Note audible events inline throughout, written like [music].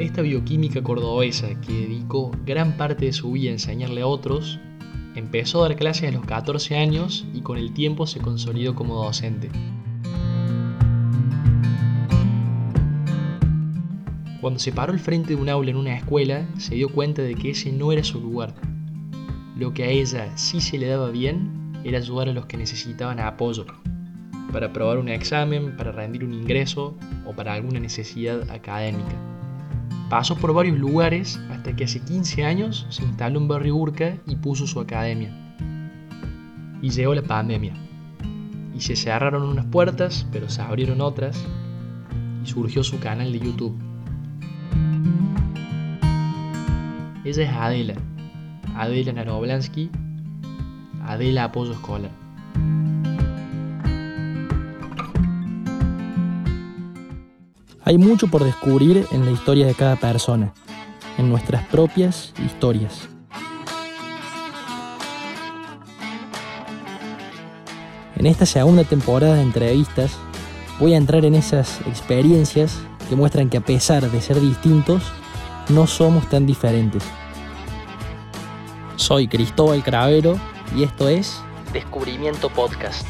Esta bioquímica cordobesa que dedicó gran parte de su vida a enseñarle a otros, empezó a dar clases a los 14 años y con el tiempo se consolidó como docente. Cuando se paró al frente de un aula en una escuela, se dio cuenta de que ese no era su lugar. Lo que a ella sí se le daba bien era ayudar a los que necesitaban apoyo, para probar un examen, para rendir un ingreso o para alguna necesidad académica. Pasó por varios lugares hasta que hace 15 años se instaló en Barrio Urca y puso su academia. Y llegó la pandemia. Y se cerraron unas puertas, pero se abrieron otras. Y surgió su canal de YouTube. Ella es Adela. Adela Naroblansky. Adela Apoyo Escolar. Hay mucho por descubrir en la historia de cada persona, en nuestras propias historias. En esta segunda temporada de entrevistas voy a entrar en esas experiencias que muestran que a pesar de ser distintos, no somos tan diferentes. Soy Cristóbal Cravero y esto es Descubrimiento Podcast.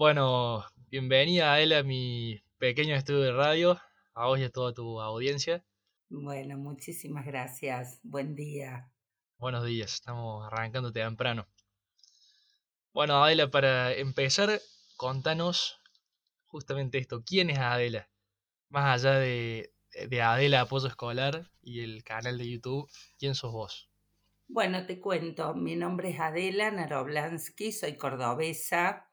Bueno, bienvenida a él a mi pequeño estudio de radio, a vos y a toda tu audiencia. Bueno, muchísimas gracias. Buen día. Buenos días, estamos arrancando temprano. Bueno, Adela, para empezar, contanos justamente esto. ¿Quién es Adela? Más allá de, de Adela Apoyo Escolar y el canal de YouTube, ¿quién sos vos? Bueno, te cuento. Mi nombre es Adela Naroblansky, soy cordobesa,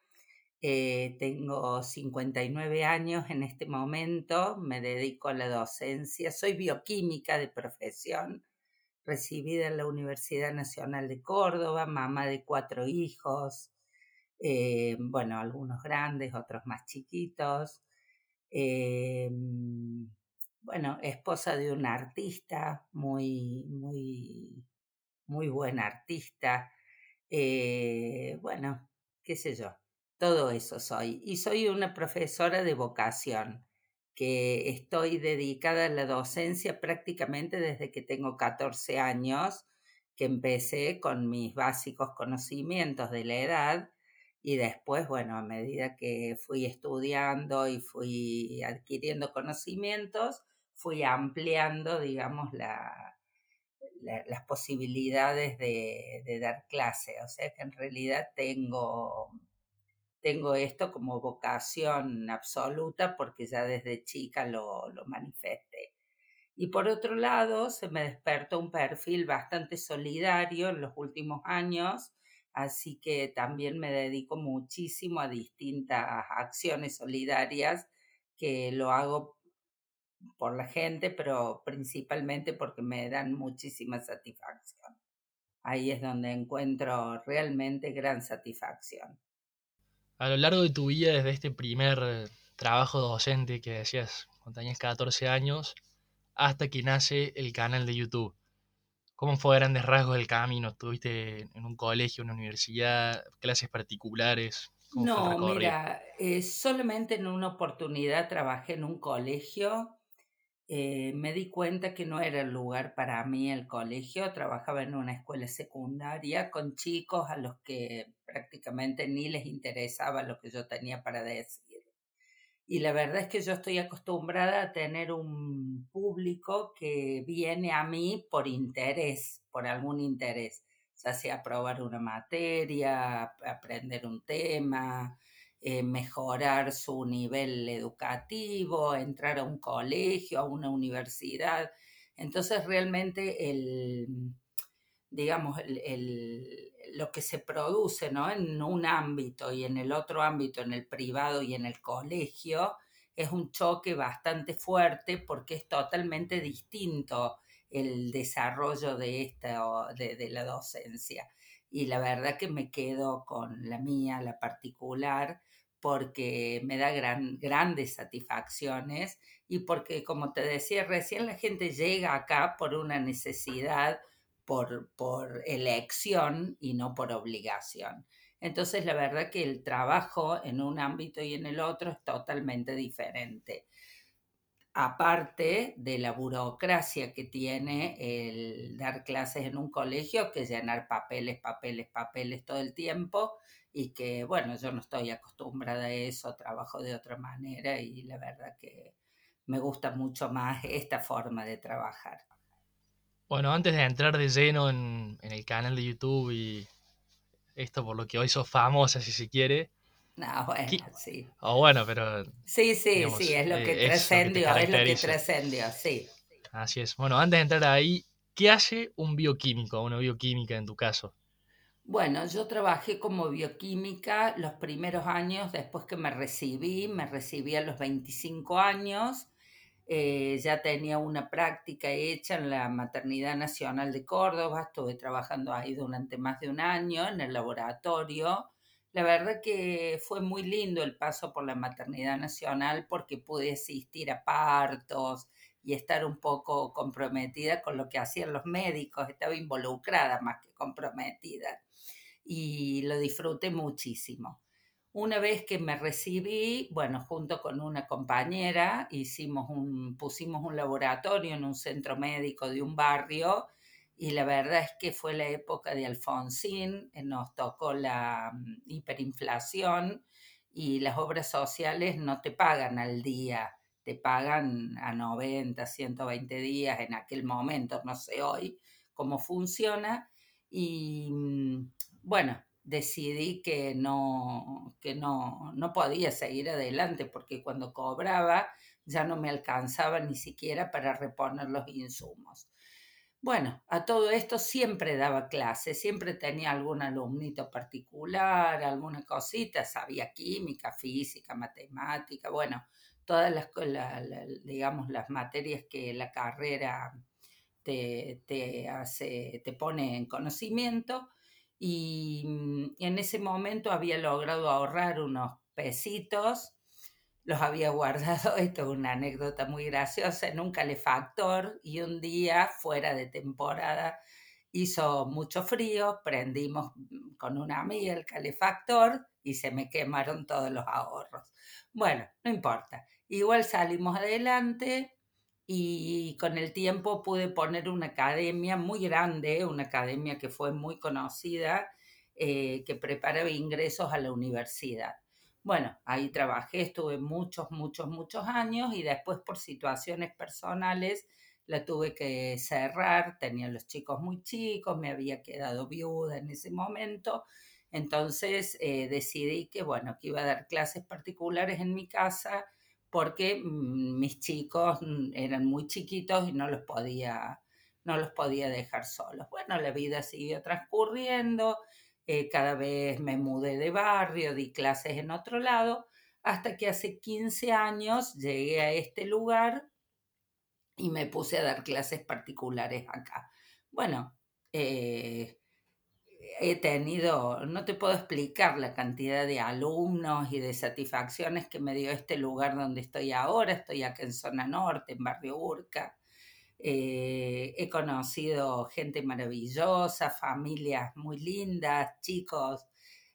eh, tengo 59 años en este momento, me dedico a la docencia, soy bioquímica de profesión, recibida en la Universidad Nacional de Córdoba, mamá de cuatro hijos, eh, bueno, algunos grandes, otros más chiquitos. Eh, bueno, esposa de un artista, muy, muy, muy buen artista. bueno, qué sé yo, todo eso soy. Y soy una profesora de vocación, que estoy dedicada a la docencia prácticamente desde que tengo 14 años, que empecé con mis básicos conocimientos de la edad y después, bueno, a medida que fui estudiando y fui adquiriendo conocimientos, fui ampliando, digamos, la, las posibilidades de, de dar clase. O sea que en realidad tengo tengo esto como vocación absoluta porque ya desde chica lo, lo manifesté. Y por otro lado, se me despertó un perfil bastante solidario en los últimos años, así que también me dedico muchísimo a distintas acciones solidarias que lo hago por la gente, pero principalmente porque me dan muchísima satisfacción. Ahí es donde encuentro realmente gran satisfacción a lo largo de tu vida, desde este primer trabajo docente que decías cuando tenías 14 años, hasta que nace el canal de YouTube. ¿Cómo fue a grandes rasgos el camino? ¿Estuviste en un colegio, en una universidad, clases particulares? No, mira, eh, solamente en una oportunidad trabajé en un colegio eh, me di cuenta que no era el lugar para mí el colegio. Trabajaba en una escuela secundaria con chicos a los que prácticamente ni les interesaba lo que yo tenía para decir. Y la verdad es que yo estoy acostumbrada a tener un público que viene a mí por interés, por algún interés, ya sea probar una materia, aprender un tema, eh, mejorar su nivel educativo, entrar a un colegio, a una universidad. Entonces realmente el, digamos, el, lo que se produce ¿no? en un ámbito y en el otro ámbito, en el privado y en el colegio, es un choque bastante fuerte porque es totalmente distinto el desarrollo de, esta, de, de la docencia. Y la verdad que me quedo con la mía, la particular, porque me da gran, grandes satisfacciones y porque, como te decía recién, la gente llega acá por una necesidad, por, por elección y no por obligación. Entonces, la verdad que el trabajo en un ámbito y en el otro es totalmente diferente. Aparte de la burocracia que tiene el dar clases en un colegio, que llenar papeles, papeles, papeles todo el tiempo, y que, bueno, yo no estoy acostumbrada a eso, trabajo de otra manera y la verdad que me gusta mucho más esta forma de trabajar. Bueno, antes de entrar de lleno en, el canal de YouTube y esto por lo que hoy sos famosa, si se quiere. No, [laughs] bueno, sí. O bueno, pero. Sí, sí, sí, es lo que trascendió, es lo que trascendió, sí. Así es. Bueno, antes de entrar ahí, ¿qué hace un bioquímico, una bioquímica en tu caso? Bueno, yo trabajé como bioquímica los primeros años después que me recibí, me recibí a los 25 años eh, ya tenía una práctica hecha en la Maternidad Nacional de Córdoba, estuve trabajando ahí durante más de un año en el laboratorio. La verdad que fue muy lindo el paso por la Maternidad Nacional porque pude asistir a partos y estar un poco comprometida con lo que hacían los médicos, estaba involucrada más que comprometida y lo disfruté muchísimo. Una vez que me recibí, bueno, junto con una compañera, hicimos un, pusimos un laboratorio en un centro médico de un barrio y la verdad es que fue la época de Alfonsín, eh, nos tocó la mm, hiperinflación y las obras sociales no te pagan al día, te pagan a 90, 120 días en aquel momento, no sé hoy cómo funciona. Y mm, bueno, decidí que no, que no, no podía seguir adelante porque cuando cobraba ya no me alcanzaba ni siquiera para reponer los insumos. Bueno, a todo esto siempre daba clases, siempre tenía algún alumnito particular, alguna cosita, sabía química, física, matemática, bueno, todas las, digamos, las materias que la carrera te, te, hace, te pone en conocimiento y mm, en ese momento había logrado ahorrar unos pesitos, los había guardado, [laughs] esto es una anécdota muy graciosa, en un calefactor y un día fuera de temporada hizo mucho frío, prendimos mm, con una amiga el calefactor y se me quemaron todos los ahorros. Bueno, no importa, igual salimos adelante y con el tiempo pude poner una academia muy grande, una academia que fue muy conocida, eh, que preparaba ingresos a la universidad. Bueno, ahí trabajé, estuve muchos, muchos, muchos años y después por situaciones personales la tuve que cerrar, tenía los chicos muy chicos, me había quedado viuda en ese momento, entonces eh, decidí que, bueno, que iba a dar clases particulares en mi casa porque mm, mis chicos mm, eran muy chiquitos y no los podía, no los podía dejar solos. Bueno, la vida siguió transcurriendo, eh, cada vez me mudé de barrio, di clases en otro lado, hasta que hace 15 años llegué a este lugar y me puse a dar clases particulares acá. Bueno, eh, he tenido, no te puedo explicar la cantidad de alumnos y de satisfacciones que me dio este lugar donde estoy ahora. Estoy acá en zona norte, en Barrio Urca. Eh, he conocido gente maravillosa, familias muy lindas, chicos,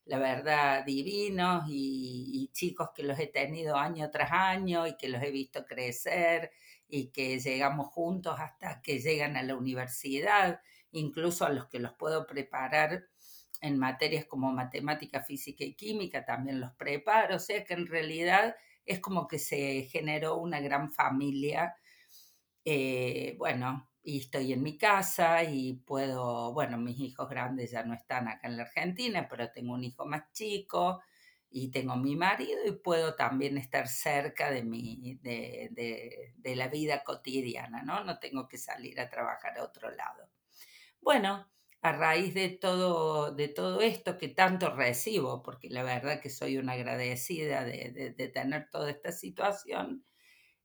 la verdad, divinos y, y chicos que los he tenido año tras año y que los he visto crecer y que llegamos juntos hasta que llegan a la universidad incluso a los que los puedo preparar en materias como matemática, física y química, también los preparo, o sea que en realidad es como que se generó una gran familia. Eh, bueno, y estoy en mi casa y puedo, bueno, mis hijos grandes ya no están acá en la Argentina, pero tengo un hijo más chico y tengo mi marido y puedo también estar cerca de, mi, de, de, de la vida cotidiana, ¿no? No tengo que salir a trabajar a otro lado. Bueno, a raíz de todo, de todo esto que tanto recibo, porque la verdad que soy una agradecida de, tener toda esta situación,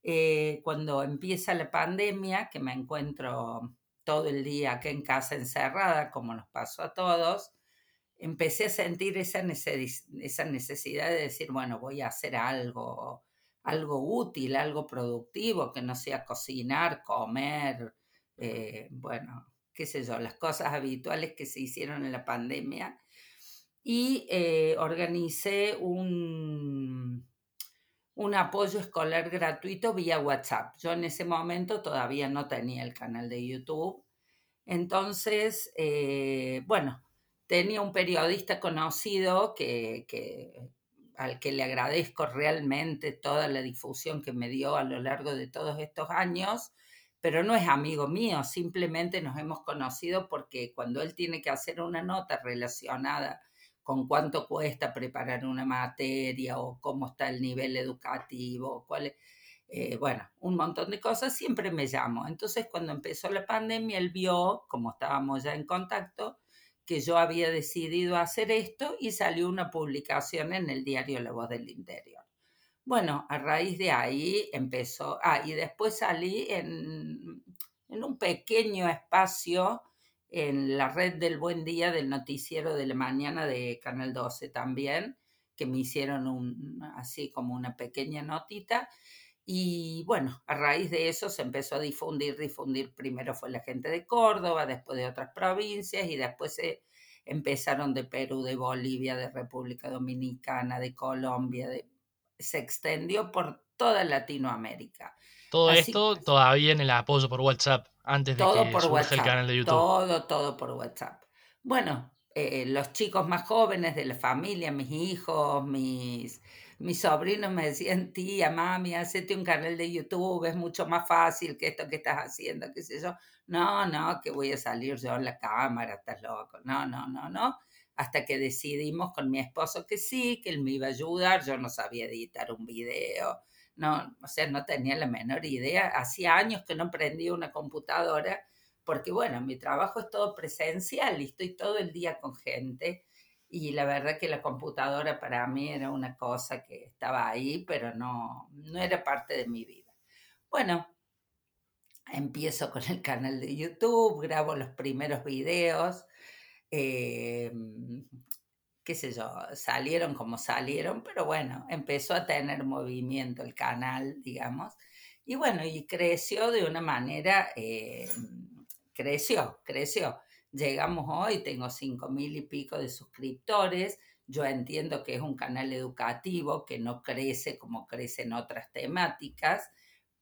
eh, cuando empieza la pandemia, que me encuentro todo el día aquí en casa encerrada, como nos pasó a todos, empecé a sentir esa, esa necesidad de decir, bueno, voy a hacer algo, algo útil, algo productivo, que no sea cocinar, comer, eh, bueno, qué sé yo, las cosas habituales que se hicieron en la pandemia. y eh, organicé un, un apoyo escolar gratuito vía WhatsApp. Yo en ese momento todavía no tenía el canal de YouTube. Entonces, eh, bueno, tenía un periodista conocido que, que, al que le agradezco realmente toda la difusión que me dio a lo largo de todos estos años, pero no es amigo mío, simplemente nos hemos conocido porque cuando él tiene que hacer una nota relacionada con cuánto cuesta preparar una materia o cómo está el nivel educativo, cuál eh, bueno, un montón de cosas, siempre me llamo. Entonces, cuando empezó la pandemia, él vio, como estábamos ya en contacto, que yo había decidido hacer esto y salió una publicación en el diario La Voz del Interior. Bueno, a raíz de ahí empezó, ah, y después salí en, en un pequeño espacio en la red del Buen Día del noticiero de la mañana de Canal 12 también, que me hicieron un, así como una pequeña notita. Y bueno, a raíz de eso se empezó a difundir, difundir. Primero fue la gente de Córdoba, después de otras provincias y después se empezaron de Perú, de Bolivia, de República Dominicana, de Colombia, de se extendió por toda Latinoamérica. Todo esto todavía en el apoyo por WhatsApp, antes de que por surja el canal de YouTube. Todo, todo por WhatsApp. Bueno, eh, los chicos más jóvenes de la familia, mis hijos, mis, mis sobrinos me decían, tía, mami, hacete un canal de YouTube, es mucho más fácil que esto que estás haciendo, qué sé yo. No, no, que voy a salir yo en la cámara, estás loco. No, no, no, no hasta que decidimos con mi esposo que sí, que él me iba a ayudar, yo no sabía editar un video, no, o sea, no tenía la menor idea, hacía años que no prendía una computadora, porque bueno, mi trabajo es todo presencial y estoy todo el día con gente, y la verdad que la computadora para mí era una cosa que estaba ahí, pero no, no era parte de mi vida. Bueno, empiezo con el canal de YouTube, grabo los primeros videos, eh, qué sé yo, salieron como salieron, pero bueno, empezó a tener movimiento el canal, digamos, y bueno, y creció de una manera, eh, creció, creció. Llegamos hoy, tengo cinco mil y pico de suscriptores, yo entiendo que es un canal educativo que no crece como crecen otras temáticas,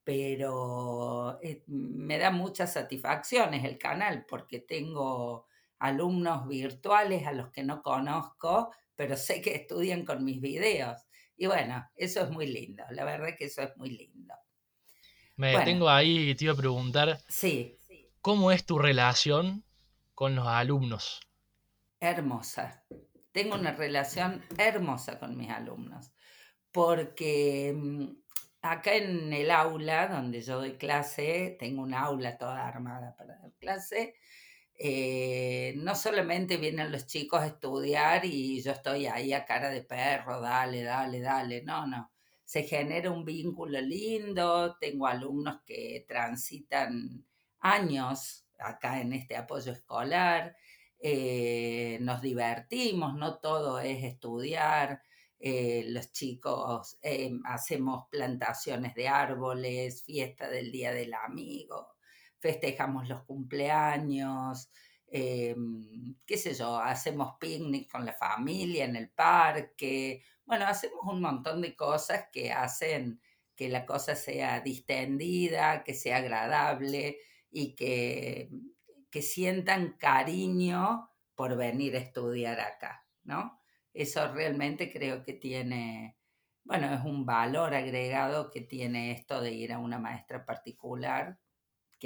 pero eh, me da muchas satisfacciones el canal porque tengo alumnos virtuales a los que no conozco, pero sé que estudian con mis videos. Y bueno, eso es muy lindo, la verdad que eso es muy lindo. Me detengo ahí y te iba a preguntar, sí. ¿cómo es tu relación con los alumnos? Hermosa. Tengo una relación hermosa con mis alumnos, porque mm, acá en el aula donde yo doy clase, tengo un aula toda armada para dar clase, eh, no solamente vienen los chicos a estudiar y yo estoy ahí a cara de perro, dale, dale, dale, no, no. Se genera un vínculo lindo, tengo alumnos que transitan años acá en este apoyo escolar, eh, nos divertimos, no todo es estudiar, eh, los chicos hacemos plantaciones de árboles, fiesta del Día del Amigo, festejamos los cumpleaños, em, qué sé yo, hacemos picnic con la familia en el parque, bueno, hacemos un montón de cosas que hacen que la cosa sea distendida, que sea agradable y que, que sientan cariño por venir a estudiar acá, ¿no? Eso realmente creo que tiene, bueno, es un valor agregado que tiene esto de ir a una maestra particular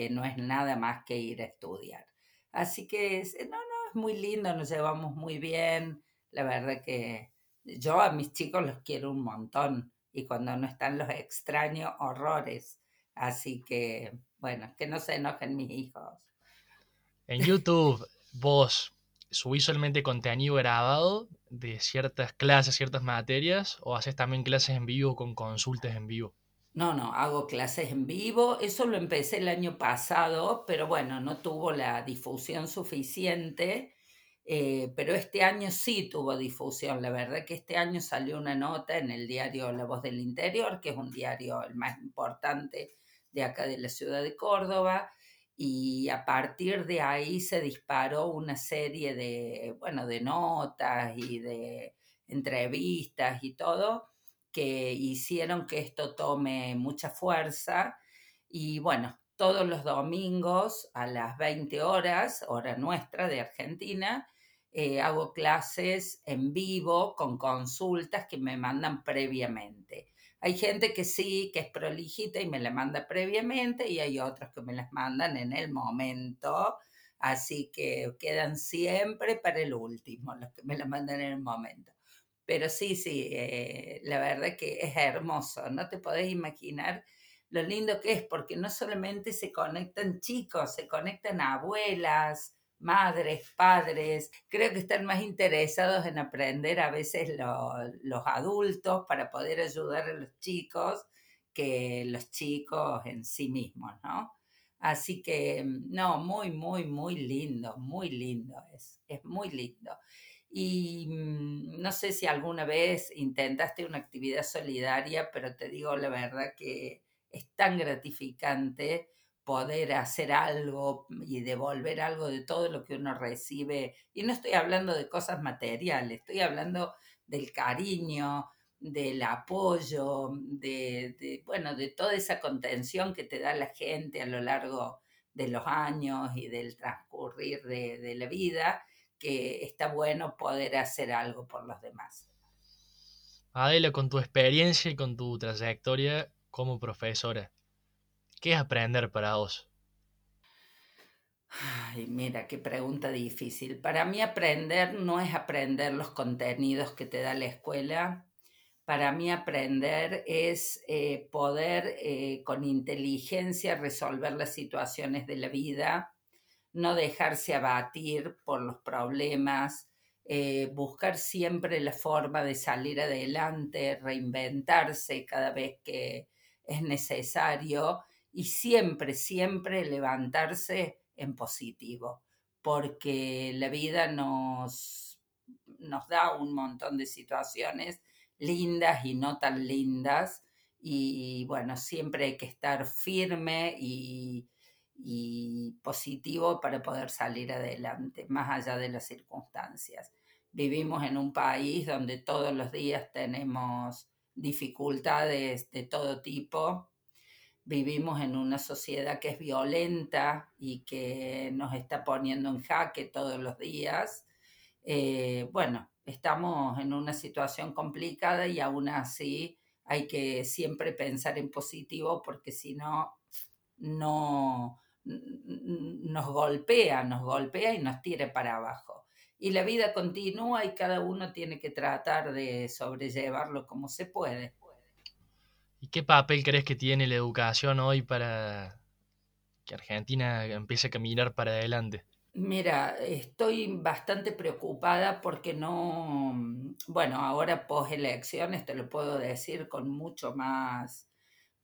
no es nada más que ir a estudiar. Así que, no, no, es muy lindo, nos llevamos muy bien. La verdad que yo a mis chicos los quiero un montón y cuando no están los extraño horrores. Así que, bueno, que no se enojen mis hijos. En YouTube, vos subís solamente contenido grabado de ciertas clases, ciertas materias, o haces también clases en vivo con consultas en vivo? No, no, hago clases en vivo. Eso lo empecé el año pasado, pero bueno, no tuvo la difusión suficiente. Eh, pero este año sí tuvo difusión. La verdad que este año salió una nota en el diario La Voz del Interior, que es un diario el más importante de acá de la ciudad de Córdoba. y a partir de ahí se disparó una serie de, bueno, de notas y de entrevistas y todo que hicieron que esto tome mucha fuerza y bueno, todos los domingos a las 20 horas, hora nuestra de Argentina, eh, hago clases en vivo con consultas que me mandan previamente. Hay gente que sí, que es prolijita y me la manda previamente y hay otros que me las mandan en el momento. Así que quedan siempre para el último, los que me la mandan en el momento. Pero sí, sí, eh, la verdad que es hermoso. No te podés imaginar lo lindo que es, porque no solamente se conectan chicos, se conectan abuelas, madres, padres, creo que están más interesados en aprender a veces los adultos para poder ayudar a los chicos que los chicos en sí mismos, ¿no? Así que, no, muy, muy, muy lindo, muy lindo, es, es muy lindo. Y mm, no sé si alguna vez intentaste una actividad solidaria, pero te digo la verdad que es tan gratificante poder hacer algo y devolver algo de todo lo que uno recibe. Y no estoy hablando de cosas materiales, estoy hablando del cariño, del apoyo, de, bueno, de toda esa contención que te da la gente a lo largo de los años y del transcurrir de, de la vida, que está bueno poder hacer algo por los demás. Adela, con tu experiencia y con tu trayectoria como profesora, ¿Qué es aprender para vos? Ay, mira, qué pregunta difícil. Para mí aprender no es aprender los contenidos que te da la escuela. Para mí aprender es eh, poder eh, con inteligencia resolver las situaciones de la vida, no dejarse abatir por los problemas, eh, buscar siempre la forma de salir adelante, reinventarse cada vez que es necesario y siempre, siempre levantarse en positivo, porque la vida nos, nos da un montón de situaciones lindas y no tan lindas, y bueno, siempre hay que estar firme y, y positivo para poder salir adelante, más allá de las circunstancias. Vivimos en un país donde todos los días tenemos dificultades de todo tipo vivimos en una sociedad que es violenta y que nos está poniendo en jaque todos los días. Eh, bueno, estamos en una situación complicada y aún así hay que siempre pensar en positivo porque si no, no nos golpea, nos golpea y nos tira para abajo. Y la vida continúa y cada uno tiene que tratar de sobrellevarlo como se puede. ¿Y qué papel crees que tiene la educación hoy para que Argentina empiece a caminar para adelante? Mira, estoy bastante preocupada porque no, bueno, ahora post elecciones te lo puedo decir con mucho más,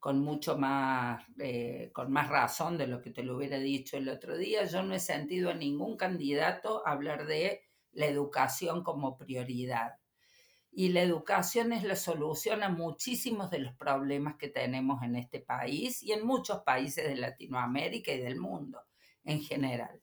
con mucho más, eh, con más razón de lo que te lo hubiera dicho el otro día. Yo no he sentido a ningún candidato hablar de la educación como prioridad y la educación es la solución a muchísimos de los problemas que tenemos en este país y en muchos países de Latinoamérica y del mundo en general.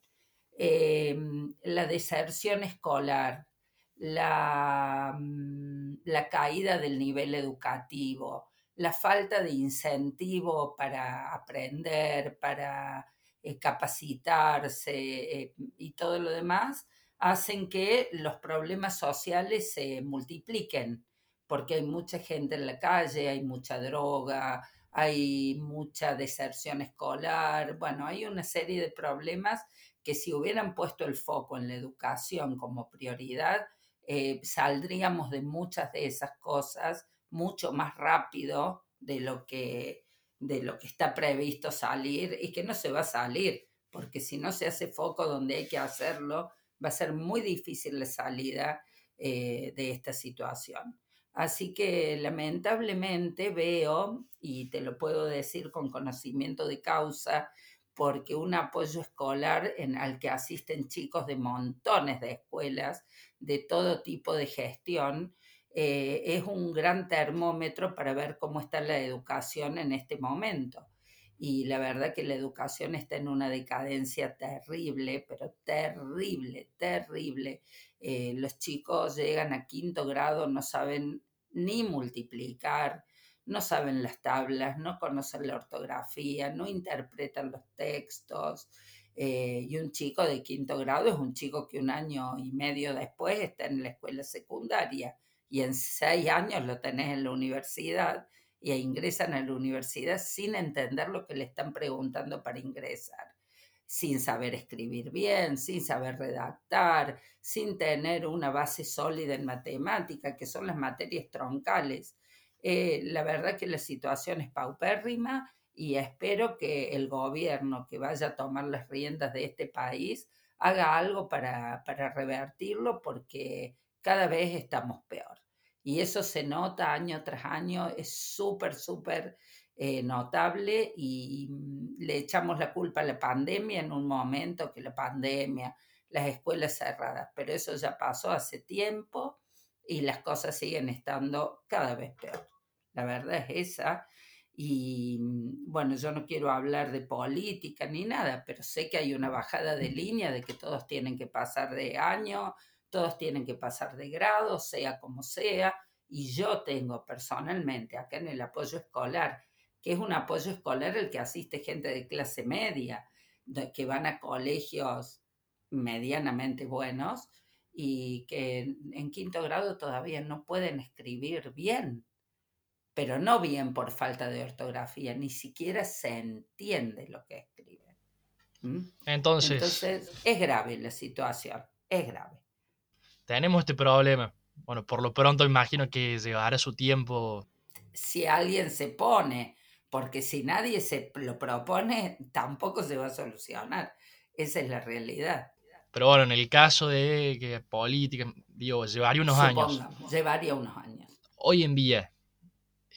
Em, la deserción escolar, la, mm, la, caída del nivel educativo, la falta de incentivo para aprender, para eh, capacitarse eh, y todo lo demás, hacen que los problemas sociales se multipliquen, porque hay mucha gente en la calle, hay mucha droga, hay mucha deserción escolar, bueno, hay una serie de problemas que si hubieran puesto el foco en la educación como prioridad, eh, saldríamos de muchas de esas cosas mucho más rápido de lo que de lo que está previsto salir y que no se va a salir, porque si no se hace foco donde hay que hacerlo, va a ser muy difícil la salida eh, de esta situación. Así que lamentablemente veo, y te lo puedo decir con conocimiento de causa, porque un apoyo escolar en al que asisten chicos de montones de escuelas, de todo tipo de gestión, eh, es un gran termómetro para ver cómo está la educación en este momento. y la verdad que la educación está en una decadencia terrible, pero terrible, terrible. Eh, los chicos llegan a quinto grado, no saben ni multiplicar, no saben las tablas, no conocen la ortografía, no interpretan los textos. Eh, y un chico de quinto grado es un chico que un año y medio después está en la escuela secundaria y en seis años lo tenés en la universidad y ingresan a la universidad sin entender lo que le están preguntando para ingresar, sin saber escribir bien, sin saber redactar, sin tener una base sólida en matemática, que son las materias troncales. Eh, la verdad que la situación es paupérrima y espero que el gobierno que vaya a tomar las riendas de este país haga algo para, para revertirlo porque cada vez estamos peor. Y eso se nota año tras año, es súper, súper eh, notable y mm, le echamos la culpa a la pandemia en un momento, que la pandemia, las escuelas cerradas, pero eso ya pasó hace tiempo y las cosas siguen estando cada vez peor. La verdad es esa. Y mm, bueno, yo no quiero hablar de política ni nada, pero sé que hay una bajada de línea de que todos tienen que pasar de año, todos tienen que pasar de grado, sea como sea, y yo tengo personalmente acá en el apoyo escolar, que es un apoyo escolar el que asiste gente de clase media, que van a colegios medianamente buenos y que en quinto grado todavía no pueden escribir bien, pero no bien por falta de ortografía, ni siquiera se entiende lo que escriben. Entonces, Entonces, es grave la situación, es grave tenemos este problema. Bueno, por lo pronto imagino que llevará su tiempo. Si alguien se pone, porque si nadie se lo propone, tampoco se va a solucionar. Esa es la realidad. Pero bueno, en el caso de que política, digo, llevaría unos años. Llevaría unos años. Hoy en día,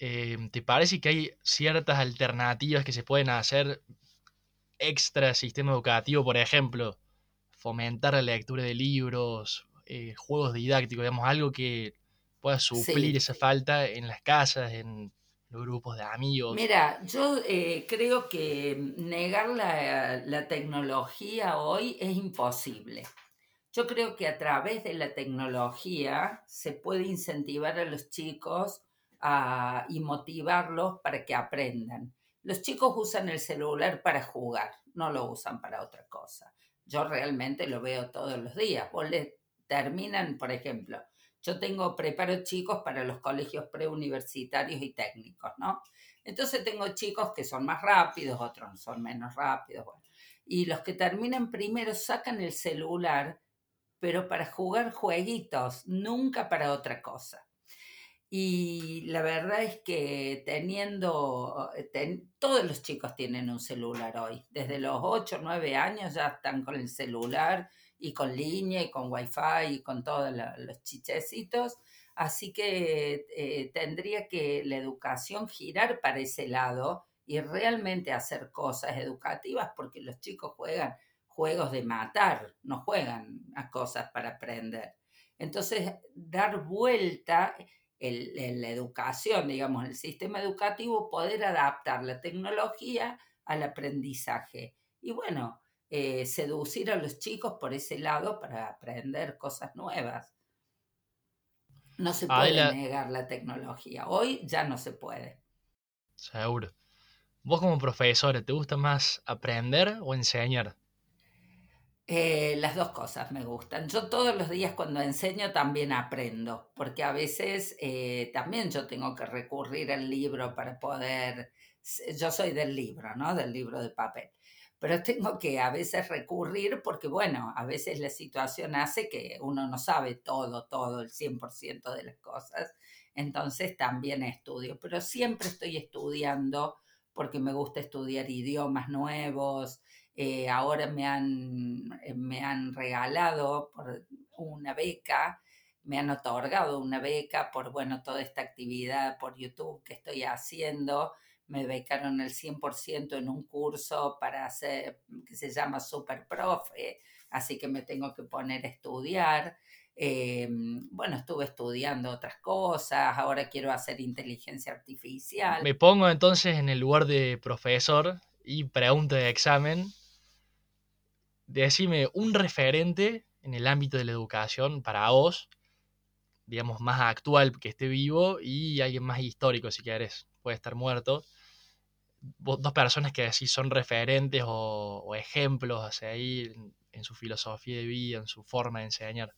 eh, ¿te parece que hay ciertas alternativas que se pueden hacer extra sistema educativo? Por ejemplo, fomentar la lectura de libros, eh, juegos didácticos, digamos, algo que pueda suplir esa falta en las casas, en los grupos de amigos. Mira, yo eh, creo que negar la, la tecnología hoy es imposible. Yo creo que a través de la tecnología se puede incentivar a los chicos a, y motivarlos para que aprendan. Los chicos usan el celular para jugar, no lo usan para otra cosa. Yo realmente lo veo todos los días. Vos le terminan, por ejemplo, yo tengo preparo chicos para los colegios preuniversitarios y técnicos, ¿no? Entonces tengo chicos que son más rápidos, otros son menos rápidos, bueno. Y los que terminan primero sacan el celular, pero para jugar jueguitos, nunca para otra cosa. Y la verdad es que teniendo, todos los chicos tienen un celular hoy. Desde los 8 o 9 años ya están con el celular y con línea y con wifi y con todos los chichecitos. Así que eh, tendría que la educación girar para ese lado y realmente hacer cosas educativas porque los chicos juegan juegos de matar, no juegan a cosas para aprender. Entonces, dar vuelta en la educación, digamos, el sistema educativo, poder adaptar la tecnología al aprendizaje. Y bueno, eh, seducir a los chicos por ese lado para aprender cosas nuevas. No se puede negar la tecnología. Hoy ya no se puede. Seguro. Vos como profesora, ¿te gusta más aprender o enseñar? Eh, las dos cosas me gustan. Yo todos los días cuando enseño también aprendo, porque a veces eh, también yo tengo que recurrir al libro para poder, yo soy del libro, ¿no? Del libro de papel pero tengo que a veces recurrir porque, bueno, a veces la situación hace que uno no sabe todo, todo, el 100% de las cosas, entonces también estudio, pero siempre estoy estudiando porque me gusta estudiar idiomas nuevos, eh, ahora me han, eh, me han regalado por una beca, me han otorgado una beca por, bueno, toda esta actividad por YouTube que estoy haciendo, me becaron el 100% en un curso para hacer, que se llama Super Profe, así que me tengo que poner a estudiar. Eh, bueno, estuve estudiando otras cosas, ahora quiero hacer inteligencia artificial. Me pongo entonces en el lugar de profesor y pregunta de examen, decime un referente en el ámbito de la educación para vos, digamos, más actual que esté vivo y alguien más histórico, si querés, puede estar muerto. Dos personas que así son referentes o, ejemplos en, su filosofía de vida, en su forma de enseñar.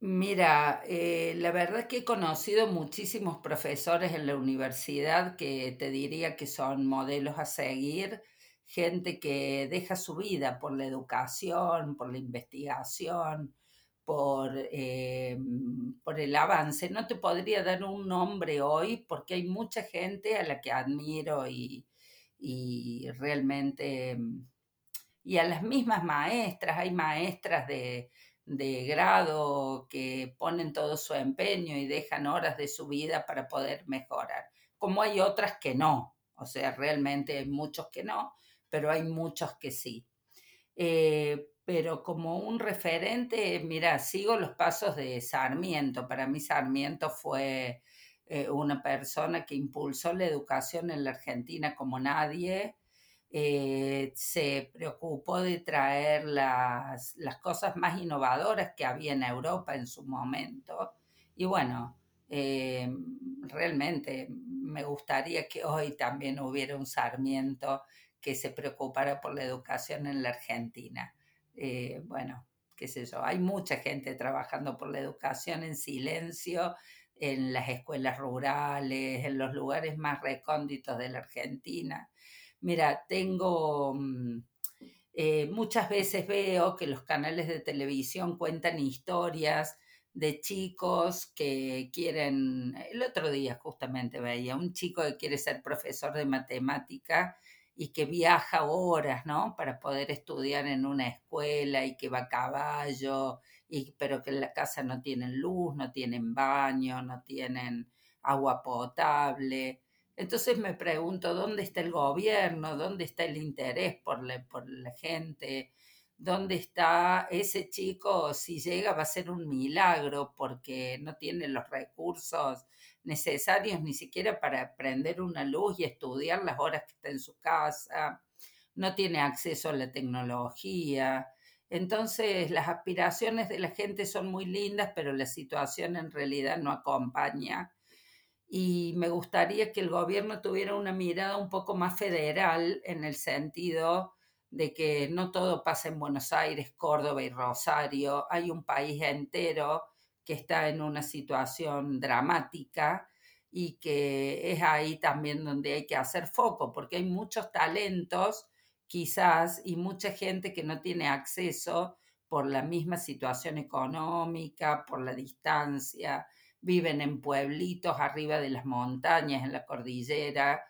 Mira, eh, la verdad es que he conocido muchísimos profesores en la universidad que te diría que son modelos a seguir gente que deja su vida por la educación, por la investigación, por, eh, por el avance. No te podría dar un nombre hoy porque hay mucha gente a la que admiro y, y realmente, y a las mismas maestras, hay maestras de, de grado que ponen todo su empeño y dejan horas de su vida para poder mejorar, como hay otras que no, o sea, realmente hay muchos que no, pero hay muchos que sí. Eh, pero como un referente, mira, sigo los pasos de Sarmiento. Para mí Sarmiento fue eh, una persona que impulsó la educación en la Argentina como nadie. Eh, se preocupó de traer las, las, cosas más innovadoras que había en Europa en su momento. Y bueno, realmente me gustaría que hoy también hubiera un Sarmiento que se preocupara por la educación en la Argentina. Eh, bueno, qué sé yo, hay mucha gente trabajando por la educación en silencio en las escuelas rurales, en los lugares más recónditos de la Argentina. Mira, tengo, mm, eh, muchas veces veo que los canales de televisión cuentan historias de chicos que quieren, el otro día justamente veía un chico que quiere ser profesor de matemática y que viaja horas, ¿no? Para poder estudiar en una escuela y que va a caballo, y, pero que en la casa no tienen luz, no tienen baño, no tienen agua potable. Entonces me pregunto, ¿dónde está el gobierno? ¿Dónde está el interés por por la gente? ¿Dónde está ese chico? Si llega va a ser un milagro porque no tiene los recursos necesarios ni siquiera para prender una luz y estudiar las horas que está en su casa, no tiene acceso a la tecnología. Entonces las aspiraciones de la gente son muy lindas, pero la situación en realidad no acompaña. Y me gustaría que el gobierno tuviera una mirada un poco más federal en el sentido de que no todo pasa en Buenos Aires, Córdoba y Rosario. Hay un país entero que está en una situación dramática y que es ahí también donde hay que hacer foco, porque hay muchos talentos quizás y mucha gente que no tiene acceso por la misma situación económica, por la distancia, viven en pueblitos arriba de las montañas, en la cordillera,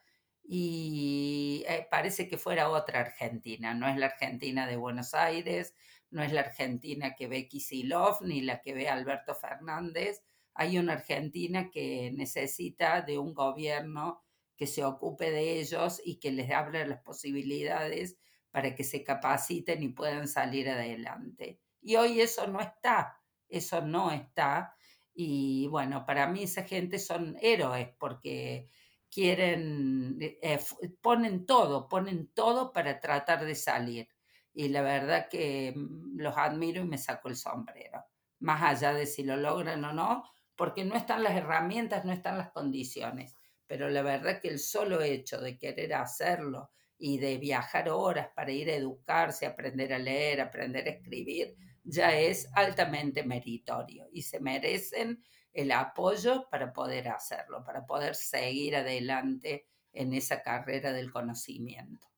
y eh, parece que fuera otra Argentina, no es la Argentina de Buenos Aires, no es la Argentina que ve Kisilov ni la que ve Alberto Fernández. Hay una Argentina que necesita de un gobierno que se ocupe de ellos y que les abra las posibilidades para que se capaciten y puedan salir adelante. Y hoy eso no está, eso no está. Y bueno, para mí esa gente son héroes porque quieren, eh, ponen todo, ponen todo para tratar de salir y la verdad que mm, los admiro y me saco el sombrero, más allá de si lo logran o no, porque no están las herramientas, no están las condiciones, pero la verdad que el solo hecho de querer hacerlo y de viajar horas para ir a educarse, aprender a leer, aprender a escribir, ya es altamente meritorio y se merecen el apoyo para poder hacerlo, para poder seguir adelante en esa carrera del conocimiento.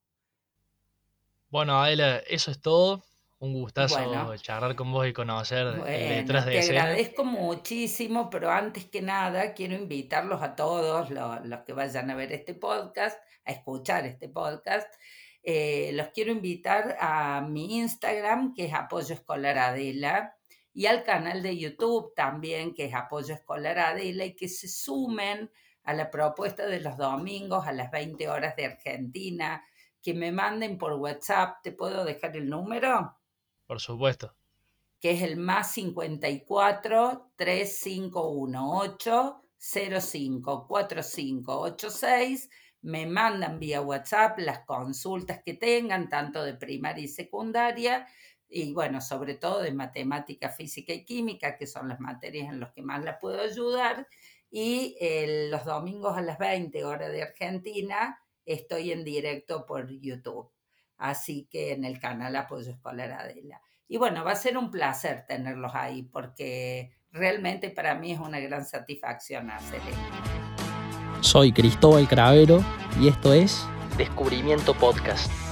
Bueno, Adela, eso es todo. Un gustazo charlar con vos y conocer detrás de Te agradezco muchísimo, pero antes que nada quiero invitarlos a todos los, que vayan a ver este podcast, a escuchar este podcast. Eh, los quiero invitar a mi Instagram, que es Apoyo Escolar Adela, y al canal de YouTube también, que es Apoyo Escolar Adela, y que se sumen a la propuesta de los domingos a las 20 horas de Argentina que me manden por WhatsApp. ¿Te puedo dejar el número? Por supuesto. Que es el más 54 3518 05 4586 me mandan vía WhatsApp las consultas que tengan, tanto de primaria y secundaria, y bueno, sobre todo de matemática, física y química, que son las materias en las que más la puedo ayudar. Y los domingos a las 20 horas de Argentina estoy en directo por YouTube. Así que en el canal Apoyo Escolar Adela. Y bueno, va a ser un placer tenerlos ahí porque realmente para mí es una gran satisfacción hacer esto. Soy Cristóbal Cravero y esto es Descubrimiento Podcast.